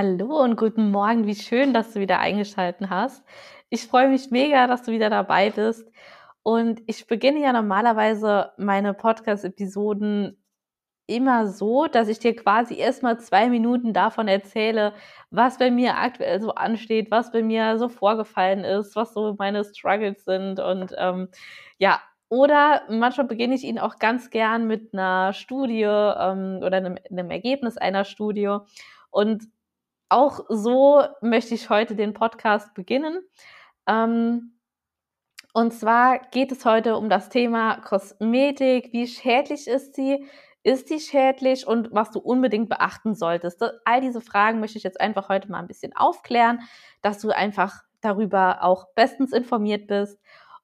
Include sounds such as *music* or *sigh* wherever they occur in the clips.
Hallo und guten Morgen. Wie schön, dass du wieder eingeschaltet hast. Ich freue mich mega, dass du wieder dabei bist. Und ich beginne ja normalerweise meine Podcast-Episoden immer so, dass ich dir quasi erstmal zwei Minuten davon erzähle, was bei mir aktuell so ansteht, was bei mir so vorgefallen ist, was so meine Struggles sind und ähm, ja, oder manchmal beginne ich ihn auch ganz gern mit einer Studie ähm, oder einem, einem Ergebnis einer Studie. Und auch so möchte ich heute den Podcast beginnen. Ähm, und zwar geht es heute um das Thema Kosmetik. Wie schädlich ist sie? Ist sie schädlich und was du unbedingt beachten solltest? All diese Fragen möchte ich jetzt einfach heute mal ein bisschen aufklären, dass du einfach darüber auch bestens informiert bist.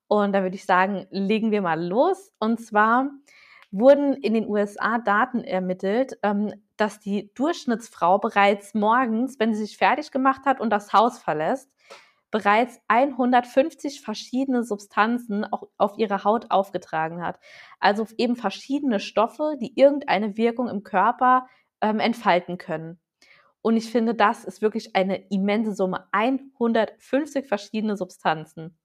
Und da würde ich sagen, legen wir mal los. Und zwar wurden in den USA Daten ermittelt, ähm, dass die Durchschnittsfrau bereits morgens, wenn sie sich fertig gemacht hat und das Haus verlässt, bereits 150 verschiedene Substanzen auch auf ihre Haut aufgetragen hat. Also eben verschiedene Stoffe, die irgendeine Wirkung im Körper ähm, entfalten können. Und ich finde, das ist wirklich eine immense Summe. 150 verschiedene Substanzen.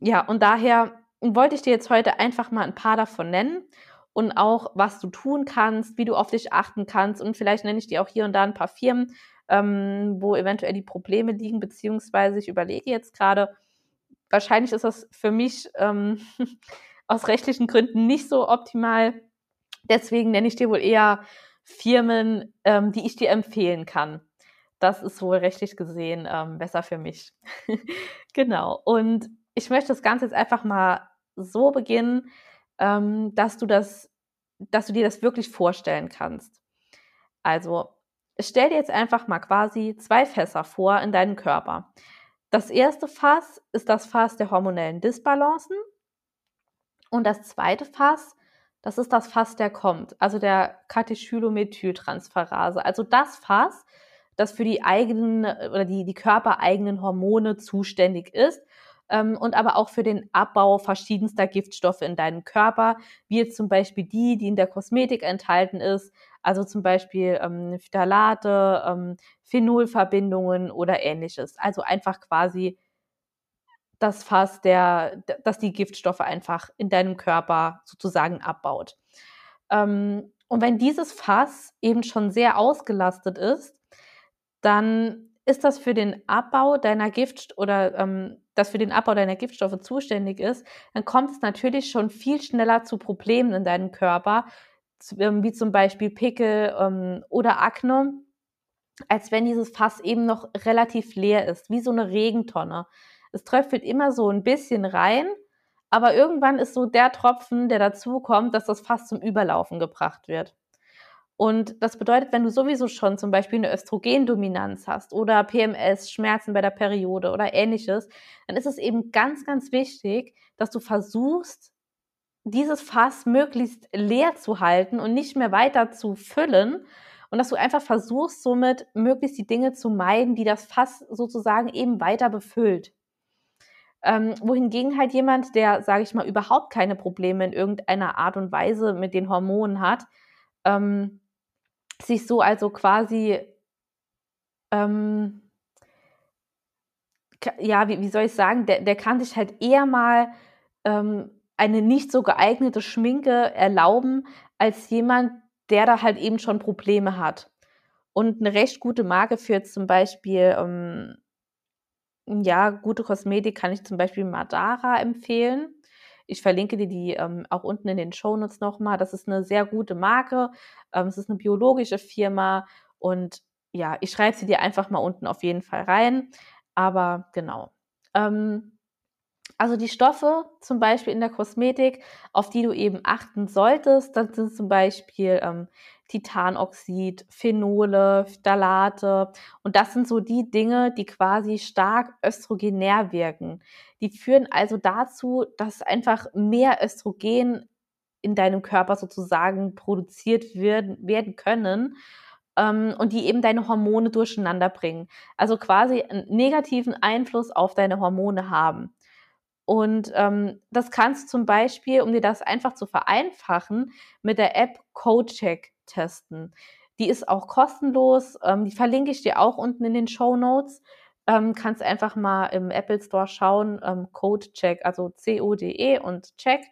Ja, und daher wollte ich dir jetzt heute einfach mal ein paar davon nennen und auch, was du tun kannst, wie du auf dich achten kannst. Und vielleicht nenne ich dir auch hier und da ein paar Firmen, ähm, wo eventuell die Probleme liegen, beziehungsweise ich überlege jetzt gerade, wahrscheinlich ist das für mich ähm, *laughs* aus rechtlichen Gründen nicht so optimal. Deswegen nenne ich dir wohl eher Firmen, ähm, die ich dir empfehlen kann. Das ist wohl rechtlich gesehen ähm, besser für mich. *laughs* genau. Und ich möchte das Ganze jetzt einfach mal so beginnen, ähm, dass du das, dass du dir das wirklich vorstellen kannst. Also stell dir jetzt einfach mal quasi zwei Fässer vor in deinem Körper. Das erste Fass ist das Fass der hormonellen Disbalancen und das zweite Fass, das ist das Fass, der kommt, also der Katechylomethyltransferase, also das Fass, das für die eigenen oder die, die körpereigenen Hormone zuständig ist und aber auch für den Abbau verschiedenster Giftstoffe in deinem Körper, wie jetzt zum Beispiel die, die in der Kosmetik enthalten ist, also zum Beispiel ähm, Phthalate, ähm, Phenolverbindungen oder ähnliches. Also einfach quasi das Fass, der, das die Giftstoffe einfach in deinem Körper sozusagen abbaut. Ähm, und wenn dieses Fass eben schon sehr ausgelastet ist, dann ist das für den Abbau deiner Gift oder ähm, das für den Abbau deiner Giftstoffe zuständig ist, dann kommt es natürlich schon viel schneller zu Problemen in deinem Körper, ähm, wie zum Beispiel Pickel ähm, oder Akne, als wenn dieses Fass eben noch relativ leer ist, wie so eine Regentonne. Es tröpfelt immer so ein bisschen rein, aber irgendwann ist so der Tropfen, der dazu kommt, dass das Fass zum Überlaufen gebracht wird. Und das bedeutet, wenn du sowieso schon zum Beispiel eine Östrogendominanz hast oder PMS, Schmerzen bei der Periode oder ähnliches, dann ist es eben ganz, ganz wichtig, dass du versuchst, dieses Fass möglichst leer zu halten und nicht mehr weiter zu füllen und dass du einfach versuchst, somit möglichst die Dinge zu meiden, die das Fass sozusagen eben weiter befüllt. Ähm, wohingegen halt jemand, der, sage ich mal, überhaupt keine Probleme in irgendeiner Art und Weise mit den Hormonen hat, ähm, sich so also quasi, ähm, ja, wie, wie soll ich sagen, der, der kann sich halt eher mal ähm, eine nicht so geeignete Schminke erlauben, als jemand, der da halt eben schon Probleme hat. Und eine recht gute Marke für zum Beispiel, ähm, ja, gute Kosmetik kann ich zum Beispiel Madara empfehlen. Ich verlinke dir die ähm, auch unten in den Shownotes nochmal. Das ist eine sehr gute Marke. Ähm, es ist eine biologische Firma und ja, ich schreibe sie dir einfach mal unten auf jeden Fall rein. Aber genau. Ähm, also die Stoffe zum Beispiel in der Kosmetik, auf die du eben achten solltest, das sind zum Beispiel ähm, Titanoxid, Phenole, Phthalate. Und das sind so die Dinge, die quasi stark östrogenär wirken. Die führen also dazu, dass einfach mehr Östrogen in deinem Körper sozusagen produziert werden, werden können ähm, und die eben deine Hormone durcheinander bringen. Also quasi einen negativen Einfluss auf deine Hormone haben. Und ähm, das kannst du zum Beispiel, um dir das einfach zu vereinfachen, mit der App CodeCheck testen. Die ist auch kostenlos. Ähm, die verlinke ich dir auch unten in den Show Notes. Ähm, kannst einfach mal im Apple Store schauen, ähm, Code Check, also C-O-D-E und Check.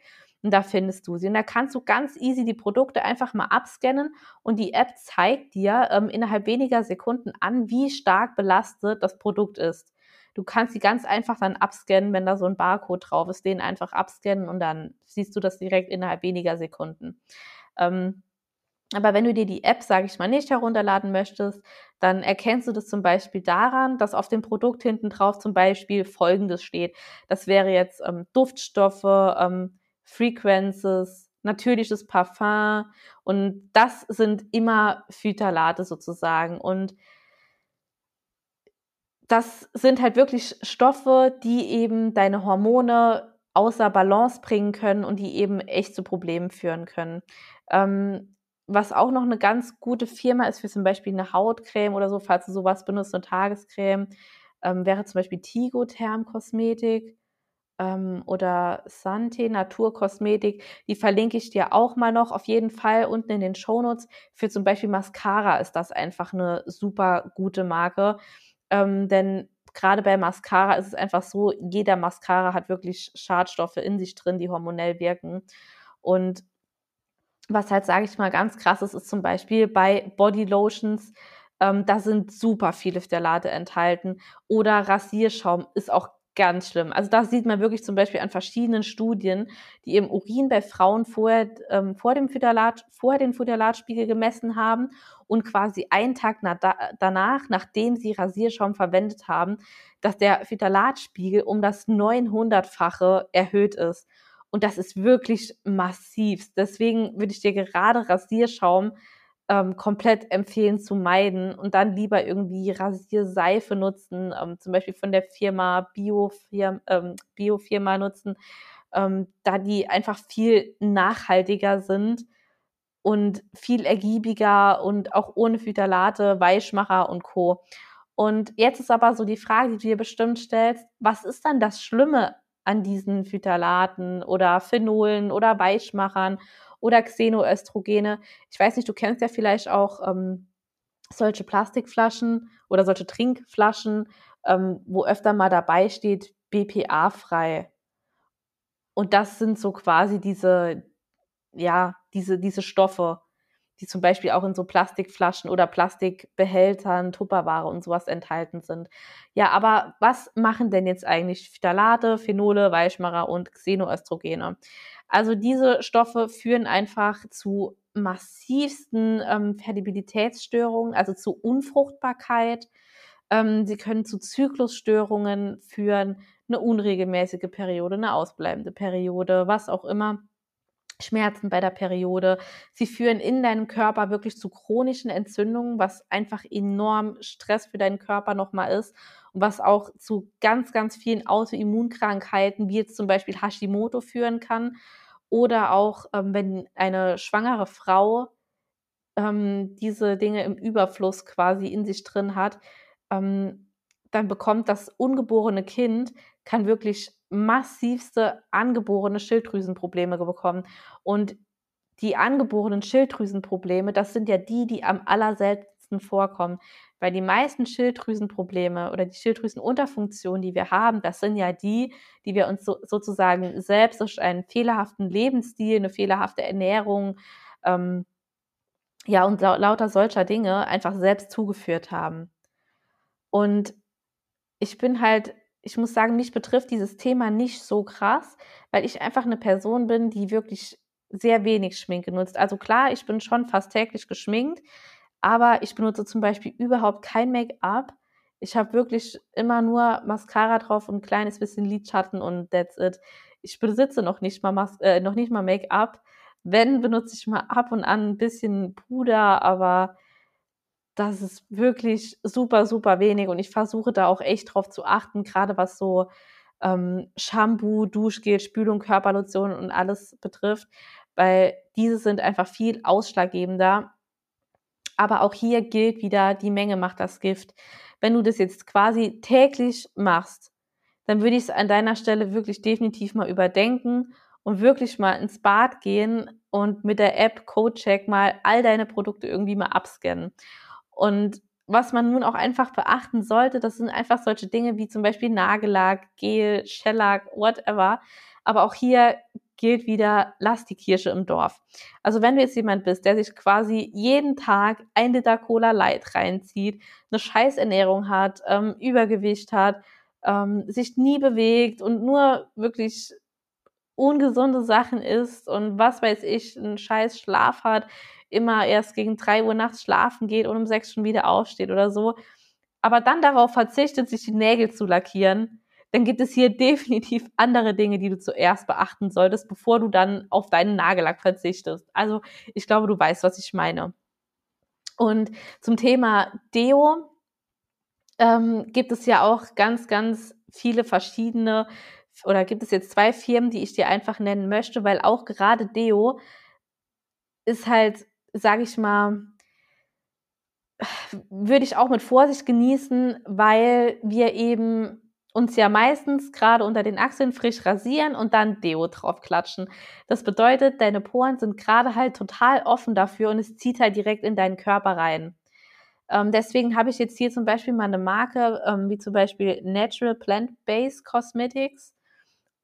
Und da findest du sie. Und da kannst du ganz easy die Produkte einfach mal abscannen und die App zeigt dir ähm, innerhalb weniger Sekunden an, wie stark belastet das Produkt ist. Du kannst sie ganz einfach dann abscannen, wenn da so ein Barcode drauf ist, den einfach abscannen und dann siehst du das direkt innerhalb weniger Sekunden. Ähm, aber wenn du dir die App, sage ich mal, nicht herunterladen möchtest, dann erkennst du das zum Beispiel daran, dass auf dem Produkt hinten drauf zum Beispiel Folgendes steht. Das wäre jetzt ähm, Duftstoffe, ähm, Frequences, natürliches Parfum und das sind immer Phytalate sozusagen und das sind halt wirklich Stoffe, die eben deine Hormone außer Balance bringen können und die eben echt zu Problemen führen können. Ähm, was auch noch eine ganz gute Firma ist für zum Beispiel eine Hautcreme oder so, falls du sowas benutzt, eine Tagescreme, ähm, wäre zum Beispiel Tigotherm Kosmetik ähm, oder Sante Naturkosmetik. Die verlinke ich dir auch mal noch auf jeden Fall unten in den Shownotes. Für zum Beispiel Mascara ist das einfach eine super gute Marke. Ähm, denn gerade bei Mascara ist es einfach so, jeder Mascara hat wirklich Schadstoffe in sich drin, die hormonell wirken. Und was halt, sage ich mal, ganz krass ist, ist zum Beispiel bei Body Lotions, ähm, da sind super viele Phthalate enthalten. Oder Rasierschaum ist auch ganz schlimm. Also das sieht man wirklich zum Beispiel an verschiedenen Studien, die im Urin bei Frauen vorher, ähm, vor dem Phthalat, vorher den Phthalatspiegel gemessen haben und quasi einen Tag na, da, danach, nachdem sie Rasierschaum verwendet haben, dass der Phthalatspiegel um das 900-fache erhöht ist. Und das ist wirklich massiv. Deswegen würde ich dir gerade Rasierschaum ähm, komplett empfehlen zu meiden und dann lieber irgendwie Rasierseife nutzen, ähm, zum Beispiel von der Firma Biofirma, ähm, Biofirma nutzen, ähm, da die einfach viel nachhaltiger sind und viel ergiebiger und auch ohne Phytalate, Weichmacher und Co. Und jetzt ist aber so die Frage, die du dir bestimmt stellst, was ist dann das Schlimme an diesen Phytalaten oder Phenolen oder Weichmachern oder Xenoöstrogene. Ich weiß nicht, du kennst ja vielleicht auch ähm, solche Plastikflaschen oder solche Trinkflaschen, ähm, wo öfter mal dabei steht BPA-frei. Und das sind so quasi diese, ja, diese, diese Stoffe, die zum Beispiel auch in so Plastikflaschen oder Plastikbehältern, Tupperware und sowas enthalten sind. Ja, aber was machen denn jetzt eigentlich Phthalate, Phenole, Weichmacher und Xenoöstrogene? Also diese Stoffe führen einfach zu massivsten ähm, Fertilität,störungen also zu Unfruchtbarkeit. Ähm, sie können zu Zyklusstörungen führen, eine unregelmäßige Periode, eine ausbleibende Periode, was auch immer. Schmerzen bei der Periode. Sie führen in deinem Körper wirklich zu chronischen Entzündungen, was einfach enorm Stress für deinen Körper nochmal ist und was auch zu ganz, ganz vielen Autoimmunkrankheiten, wie jetzt zum Beispiel Hashimoto, führen kann. Oder auch, ähm, wenn eine schwangere Frau ähm, diese Dinge im Überfluss quasi in sich drin hat, ähm, dann bekommt das ungeborene Kind, kann wirklich massivste angeborene Schilddrüsenprobleme bekommen. Und die angeborenen Schilddrüsenprobleme, das sind ja die, die am allerseltensten vorkommen. Weil die meisten Schilddrüsenprobleme oder die Schilddrüsenunterfunktion, die wir haben, das sind ja die, die wir uns so, sozusagen selbst durch einen fehlerhaften Lebensstil, eine fehlerhafte Ernährung, ähm, ja, und lauter solcher Dinge einfach selbst zugeführt haben. Und ich bin halt ich muss sagen, mich betrifft dieses Thema nicht so krass, weil ich einfach eine Person bin, die wirklich sehr wenig Schminke nutzt. Also klar, ich bin schon fast täglich geschminkt, aber ich benutze zum Beispiel überhaupt kein Make-up. Ich habe wirklich immer nur Mascara drauf und ein kleines bisschen Lidschatten und that's it. Ich besitze noch nicht mal, Mas äh, noch nicht mal Make-up. Wenn, benutze ich mal ab und an ein bisschen Puder, aber das ist wirklich super, super wenig und ich versuche da auch echt drauf zu achten, gerade was so ähm, Shampoo, Duschgel, Spülung, Körperlotion und alles betrifft, weil diese sind einfach viel ausschlaggebender. Aber auch hier gilt wieder, die Menge macht das Gift. Wenn du das jetzt quasi täglich machst, dann würde ich es an deiner Stelle wirklich definitiv mal überdenken und wirklich mal ins Bad gehen und mit der App CodeCheck mal all deine Produkte irgendwie mal abscannen. Und was man nun auch einfach beachten sollte, das sind einfach solche Dinge wie zum Beispiel Nagellack, Gel, Shellack, whatever. Aber auch hier gilt wieder, lass die Kirsche im Dorf. Also wenn du jetzt jemand bist, der sich quasi jeden Tag ein Liter Cola Light reinzieht, eine Scheißernährung hat, ähm, Übergewicht hat, ähm, sich nie bewegt und nur wirklich ungesunde Sachen isst und was weiß ich, einen scheiß Schlaf hat, immer erst gegen drei Uhr nachts schlafen geht und um sechs schon wieder aufsteht oder so, aber dann darauf verzichtet, sich die Nägel zu lackieren, dann gibt es hier *laughs* definitiv andere Dinge, die du zuerst beachten solltest, bevor du dann auf deinen Nagellack verzichtest. Also ich glaube, du weißt, was ich meine. Und zum Thema Deo ähm, gibt es ja auch ganz, ganz viele verschiedene oder gibt es jetzt zwei Firmen, die ich dir einfach nennen möchte, weil auch gerade Deo ist halt, sage ich mal, würde ich auch mit Vorsicht genießen, weil wir eben uns ja meistens gerade unter den Achseln frisch rasieren und dann Deo draufklatschen. Das bedeutet, deine Poren sind gerade halt total offen dafür und es zieht halt direkt in deinen Körper rein. Ähm, deswegen habe ich jetzt hier zum Beispiel mal eine Marke, ähm, wie zum Beispiel Natural Plant-Based Cosmetics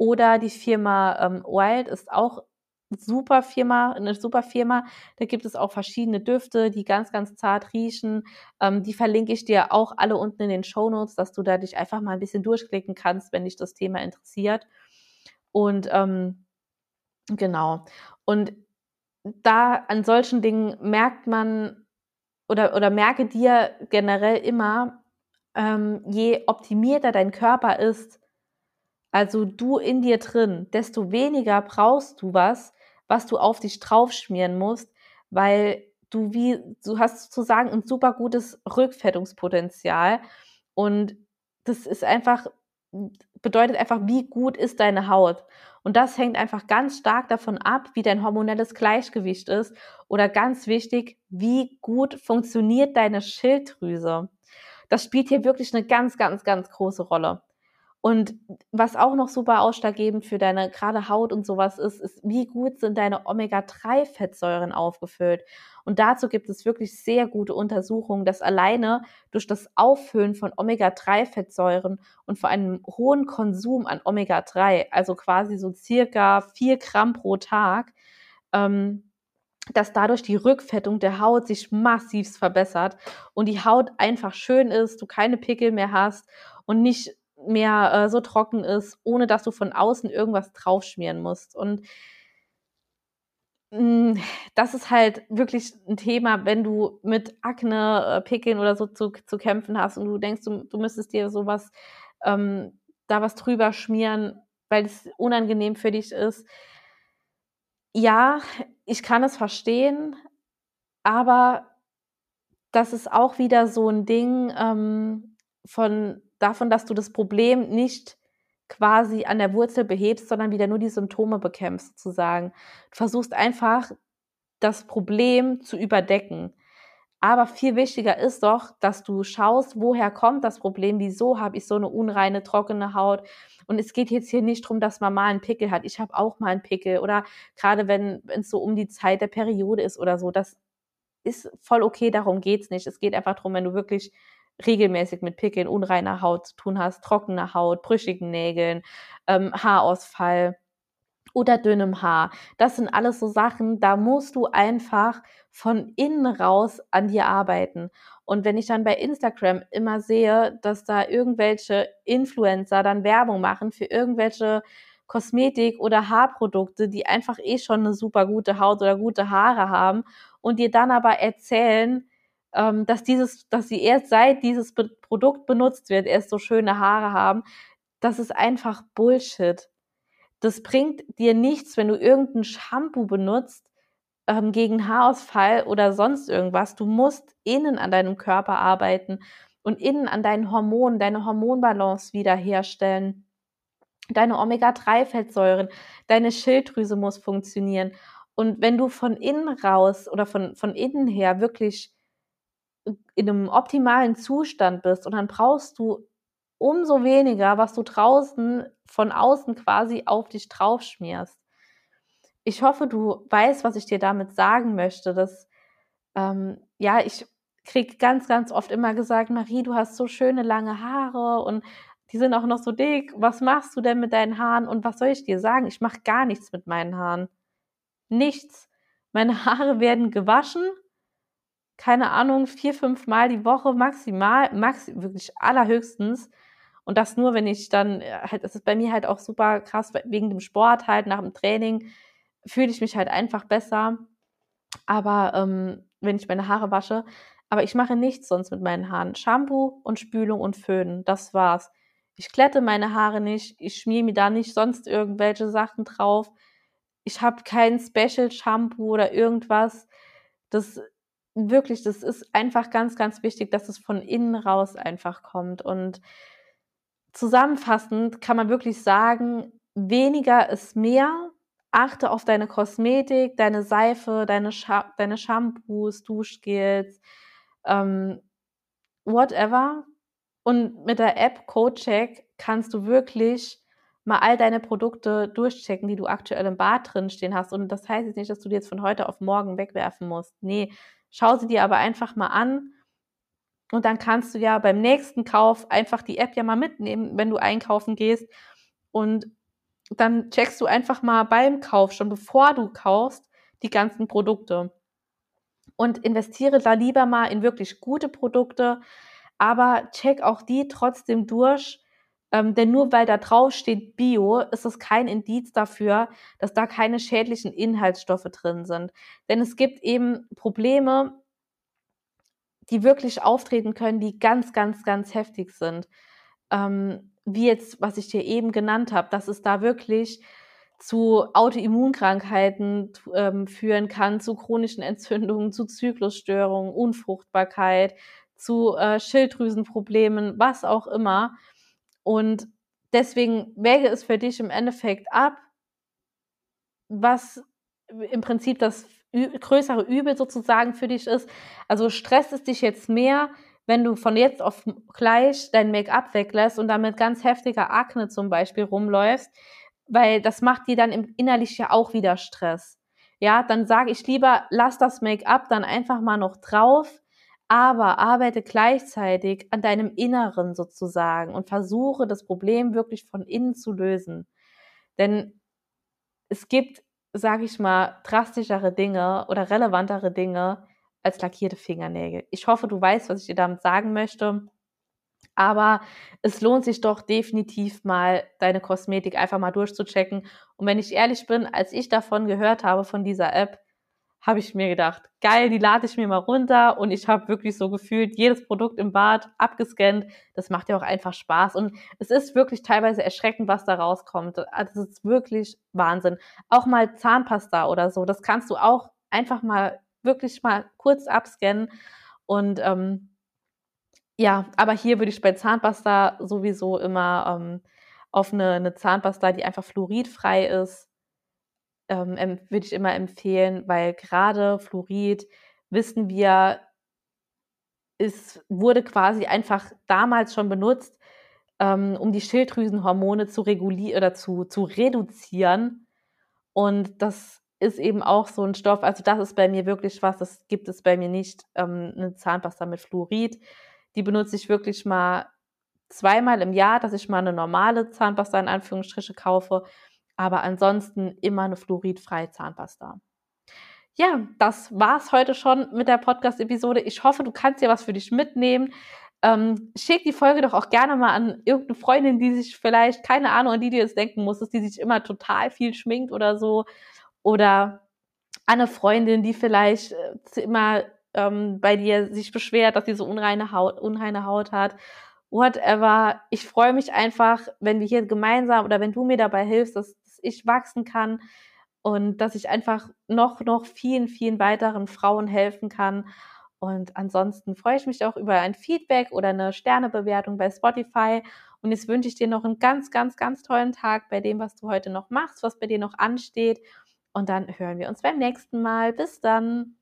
oder die Firma ähm, Wild ist auch super Firma, eine super Firma. Da gibt es auch verschiedene Düfte, die ganz, ganz zart riechen. Ähm, die verlinke ich dir auch alle unten in den Show Notes, dass du da dich einfach mal ein bisschen durchklicken kannst, wenn dich das Thema interessiert. Und ähm, genau. Und da an solchen Dingen merkt man oder, oder merke dir generell immer, ähm, je optimierter dein Körper ist, also du in dir drin, desto weniger brauchst du was, was du auf dich draufschmieren musst, weil du wie, du hast sozusagen ein super gutes Rückfettungspotenzial und das ist einfach, bedeutet einfach, wie gut ist deine Haut. Und das hängt einfach ganz stark davon ab, wie dein hormonelles Gleichgewicht ist oder ganz wichtig, wie gut funktioniert deine Schilddrüse. Das spielt hier wirklich eine ganz, ganz, ganz große Rolle. Und was auch noch super ausschlaggebend für deine gerade Haut und sowas ist, ist, wie gut sind deine Omega-3-Fettsäuren aufgefüllt. Und dazu gibt es wirklich sehr gute Untersuchungen, dass alleine durch das Auffüllen von Omega-3-Fettsäuren und vor einem hohen Konsum an Omega-3, also quasi so circa vier Gramm pro Tag, ähm, dass dadurch die Rückfettung der Haut sich massiv verbessert und die Haut einfach schön ist, du keine Pickel mehr hast und nicht mehr äh, so trocken ist, ohne dass du von außen irgendwas draufschmieren musst. Und mh, mm, das ist halt wirklich ein Thema, wenn du mit Akne, äh, Pickeln oder so zu, zu kämpfen hast und du denkst, du, du müsstest dir sowas, ähm, da was drüber schmieren, weil es unangenehm für dich ist. Ja, ich kann es verstehen, aber das ist auch wieder so ein Ding ähm, von davon, dass du das Problem nicht quasi an der Wurzel behebst, sondern wieder nur die Symptome bekämpfst, sozusagen. Du versuchst einfach, das Problem zu überdecken. Aber viel wichtiger ist doch, dass du schaust, woher kommt das Problem, wieso habe ich so eine unreine, trockene Haut. Und es geht jetzt hier nicht darum, dass man mal einen Pickel hat. Ich habe auch mal einen Pickel. Oder gerade wenn es so um die Zeit der Periode ist oder so. Das ist voll okay, darum geht es nicht. Es geht einfach darum, wenn du wirklich regelmäßig mit Pickeln, unreiner Haut zu tun hast, trockener Haut, brüchigen Nägeln, ähm, Haarausfall oder dünnem Haar. Das sind alles so Sachen, da musst du einfach von innen raus an dir arbeiten. Und wenn ich dann bei Instagram immer sehe, dass da irgendwelche Influencer dann Werbung machen für irgendwelche Kosmetik oder Haarprodukte, die einfach eh schon eine super gute Haut oder gute Haare haben und dir dann aber erzählen, ähm, dass dieses, dass sie erst seit dieses Be Produkt benutzt wird, erst so schöne Haare haben, das ist einfach Bullshit. Das bringt dir nichts, wenn du irgendein Shampoo benutzt ähm, gegen Haarausfall oder sonst irgendwas. Du musst innen an deinem Körper arbeiten und innen an deinen Hormonen, deine Hormonbalance wiederherstellen. Deine Omega-3-Fettsäuren, deine Schilddrüse muss funktionieren. Und wenn du von innen raus oder von, von innen her wirklich in einem optimalen Zustand bist und dann brauchst du umso weniger, was du draußen von außen quasi auf dich draufschmierst. ich hoffe, du weißt, was ich dir damit sagen möchte, dass, ähm, ja, ich krieg ganz, ganz oft immer gesagt, Marie, du hast so schöne lange Haare und die sind auch noch so dick. Was machst du denn mit deinen Haaren? Und was soll ich dir sagen? Ich mache gar nichts mit meinen Haaren. Nichts. Meine *laughs* Haare werden gewaschen. Keine Ahnung, vier, fünf Mal die Woche maximal, max, wirklich allerhöchstens. Und das nur, wenn ich dann, äh, halt, es ist bei mir halt auch super krass, wegen dem Sport halt, nach dem Training fühle ich mich halt einfach besser. Aber ähm, wenn ich meine Haare wasche, aber ich mache nichts sonst mit meinen Haaren. Shampoo und Spülung und Föhnen, das war's. Ich glätte meine Haare nicht, ich schmier mir da nicht sonst irgendwelche Sachen drauf. Ich habe kein Special Shampoo oder irgendwas. Das wirklich, das ist einfach ganz, ganz wichtig, dass es von innen raus einfach kommt. Und zusammenfassend kann man wirklich sagen, weniger ist mehr. Achte auf deine Kosmetik, deine Seife, deine, Scha deine Shampoos, Duschgels, ähm, whatever. Und mit der App CodeCheck kannst du wirklich mal all deine Produkte durchchecken, die du aktuell im Bad drin stehen hast. Und das heißt jetzt nicht, dass du die jetzt von heute auf morgen wegwerfen musst. Nee, schau sie dir aber einfach mal an. Und dann kannst du ja beim nächsten Kauf einfach die App ja mal mitnehmen, wenn du einkaufen gehst. Und dann checkst du einfach mal beim Kauf, schon bevor du kaufst, die ganzen Produkte. Und investiere da lieber mal in wirklich gute Produkte, aber check auch die trotzdem durch. Ähm, denn nur weil da drauf steht Bio, ist es kein Indiz dafür, dass da keine schädlichen Inhaltsstoffe drin sind. Denn es gibt eben Probleme, die wirklich auftreten können, die ganz, ganz, ganz heftig sind. Ähm, wie jetzt, was ich dir eben genannt habe, dass es da wirklich zu Autoimmunkrankheiten ähm, führen kann, zu chronischen Entzündungen, zu Zyklusstörungen, Unfruchtbarkeit, zu äh, Schilddrüsenproblemen, was auch immer. Und deswegen wäge es für dich im Endeffekt ab, was im Prinzip das größere Übel sozusagen für dich ist. Also stresst es dich jetzt mehr, wenn du von jetzt auf gleich dein Make-up weglässt und damit ganz heftiger Akne zum Beispiel rumläufst, weil das macht dir dann innerlich ja auch wieder Stress. Ja, dann sage ich lieber, lass das Make-up dann einfach mal noch drauf, aber arbeite gleichzeitig an deinem Inneren sozusagen und versuche das Problem wirklich von innen zu lösen. Denn es gibt, sage ich mal, drastischere Dinge oder relevantere Dinge als lackierte Fingernägel. Ich hoffe, du weißt, was ich dir damit sagen möchte. Aber es lohnt sich doch definitiv mal, deine Kosmetik einfach mal durchzuchecken. Und wenn ich ehrlich bin, als ich davon gehört habe, von dieser App, habe ich mir gedacht, geil, die lade ich mir mal runter und ich habe wirklich so gefühlt jedes Produkt im Bad abgescannt. Das macht ja auch einfach Spaß und es ist wirklich teilweise erschreckend, was da rauskommt. Das ist wirklich Wahnsinn. Auch mal Zahnpasta oder so, das kannst du auch einfach mal wirklich mal kurz abscannen und ähm, ja, aber hier würde ich bei Zahnpasta sowieso immer ähm, auf eine, eine Zahnpasta, die einfach fluoridfrei ist, ähm, würde ich immer empfehlen, weil gerade Fluorid, wissen wir, es wurde quasi einfach damals schon benutzt, ähm, um die Schilddrüsenhormone zu regulieren oder zu, zu reduzieren. Und das ist eben auch so ein Stoff, also das ist bei mir wirklich was, das gibt es bei mir nicht, ähm, eine Zahnpasta mit Fluorid. Die benutze ich wirklich mal zweimal im Jahr, dass ich mal eine normale Zahnpasta in Anführungsstriche kaufe aber ansonsten immer eine fluoridfreie Zahnpasta. Ja, das war's heute schon mit der Podcast-Episode. Ich hoffe, du kannst dir was für dich mitnehmen. Ähm, schick die Folge doch auch gerne mal an irgendeine Freundin, die sich vielleicht, keine Ahnung, an die du jetzt denken musstest, die sich immer total viel schminkt oder so. Oder an eine Freundin, die vielleicht äh, immer ähm, bei dir sich beschwert, dass sie so unreine Haut, unreine Haut hat whatever. Ich freue mich einfach, wenn wir hier gemeinsam oder wenn du mir dabei hilfst, dass, dass ich wachsen kann und dass ich einfach noch, noch vielen, vielen weiteren Frauen helfen kann. Und ansonsten freue ich mich auch über ein Feedback oder eine Sternebewertung bei Spotify. Und jetzt wünsche ich dir noch einen ganz, ganz, ganz tollen Tag bei dem, was du heute noch machst, was bei dir noch ansteht. Und dann hören wir uns beim nächsten Mal. Bis dann.